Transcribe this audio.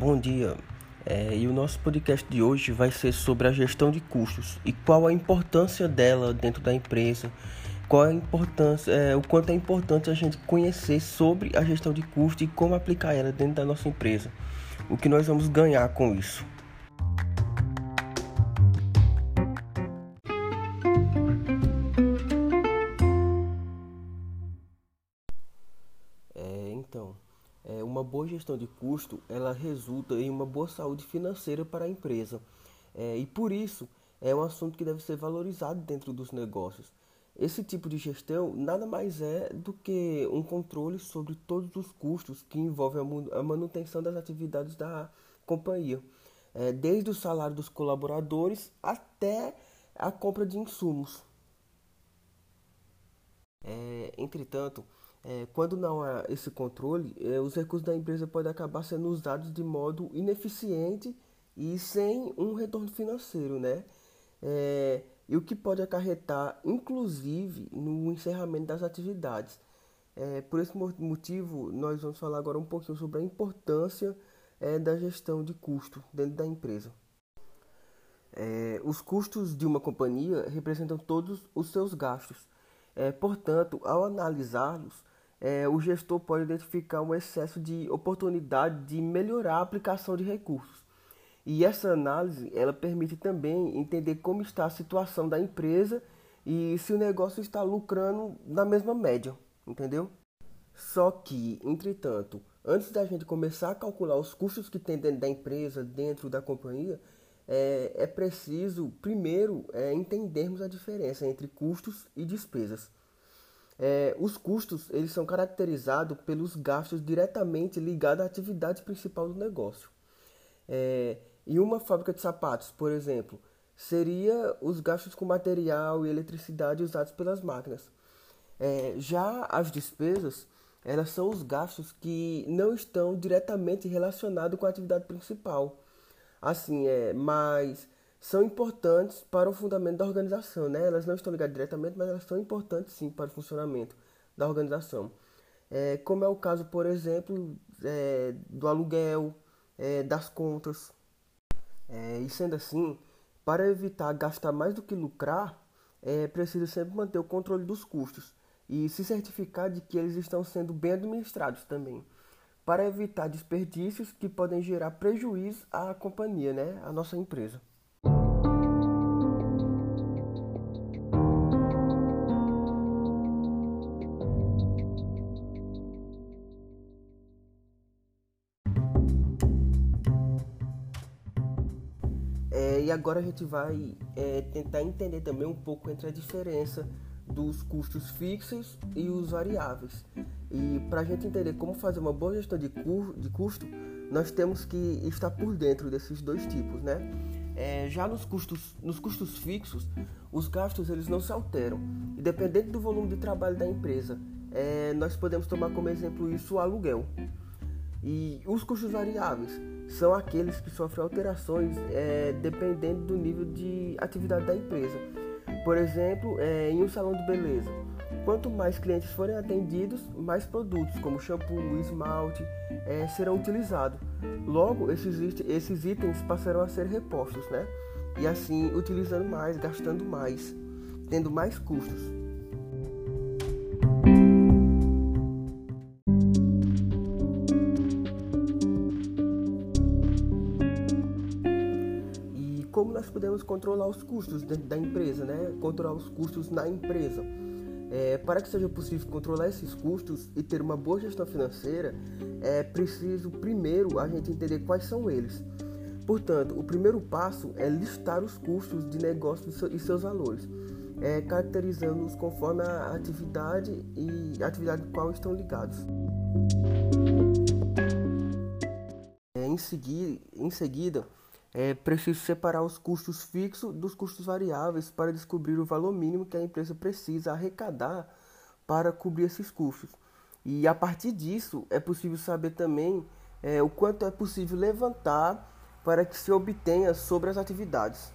Bom dia. É, e o nosso podcast de hoje vai ser sobre a gestão de custos e qual a importância dela dentro da empresa, qual a importância, é, o quanto é importante a gente conhecer sobre a gestão de custos e como aplicar ela dentro da nossa empresa, o que nós vamos ganhar com isso. Uma boa gestão de custo, ela resulta em uma boa saúde financeira para a empresa. É, e por isso, é um assunto que deve ser valorizado dentro dos negócios. Esse tipo de gestão nada mais é do que um controle sobre todos os custos que envolvem a manutenção das atividades da companhia, é, desde o salário dos colaboradores até a compra de insumos. É, entretanto, é, quando não há esse controle, é, os recursos da empresa podem acabar sendo usados de modo ineficiente e sem um retorno financeiro, né? É, e o que pode acarretar, inclusive, no encerramento das atividades. É, por esse motivo, nós vamos falar agora um pouquinho sobre a importância é, da gestão de custo dentro da empresa. É, os custos de uma companhia representam todos os seus gastos. Portanto, ao analisá-los, é, o gestor pode identificar um excesso de oportunidade de melhorar a aplicação de recursos. E essa análise ela permite também entender como está a situação da empresa e se o negócio está lucrando na mesma média, entendeu? Só que, entretanto, antes da gente começar a calcular os custos que tem dentro da empresa, dentro da companhia, é, é preciso primeiro é, entendermos a diferença entre custos e despesas. É, os custos eles são caracterizados pelos gastos diretamente ligados à atividade principal do negócio. É, em uma fábrica de sapatos, por exemplo, seria os gastos com material e eletricidade usados pelas máquinas. É, já as despesas, elas são os gastos que não estão diretamente relacionados com a atividade principal. Assim, é, mas são importantes para o fundamento da organização, né? Elas não estão ligadas diretamente, mas elas são importantes sim para o funcionamento da organização. É, como é o caso, por exemplo, é, do aluguel, é, das contas. É, e sendo assim, para evitar gastar mais do que lucrar, é preciso sempre manter o controle dos custos e se certificar de que eles estão sendo bem administrados também, para evitar desperdícios que podem gerar prejuízo à companhia, né, à nossa empresa. É, e agora a gente vai é, tentar entender também um pouco entre a diferença dos custos fixos e os variáveis. E para a gente entender como fazer uma boa gestão de, cu de custo, nós temos que estar por dentro desses dois tipos, né? É, já nos custos, nos custos fixos, os gastos eles não se alteram. E dependendo do volume de trabalho da empresa, é, nós podemos tomar como exemplo isso o aluguel. E os custos variáveis são aqueles que sofrem alterações é, dependendo do nível de atividade da empresa. Por exemplo, é, em um salão de beleza, quanto mais clientes forem atendidos, mais produtos como shampoo, esmalte é, serão utilizados. Logo, esses, esses itens passarão a ser repostos, né? E assim, utilizando mais, gastando mais, tendo mais custos. Como nós podemos controlar os custos dentro da empresa, né? Controlar os custos na empresa. É, para que seja possível controlar esses custos e ter uma boa gestão financeira, é preciso primeiro a gente entender quais são eles. Portanto, o primeiro passo é listar os custos de negócio e seus valores, é, caracterizando-os conforme a atividade e a atividade com qual estão ligados. É, em, em seguida, é preciso separar os custos fixos dos custos variáveis para descobrir o valor mínimo que a empresa precisa arrecadar para cobrir esses custos. E a partir disso é possível saber também é, o quanto é possível levantar para que se obtenha sobre as atividades.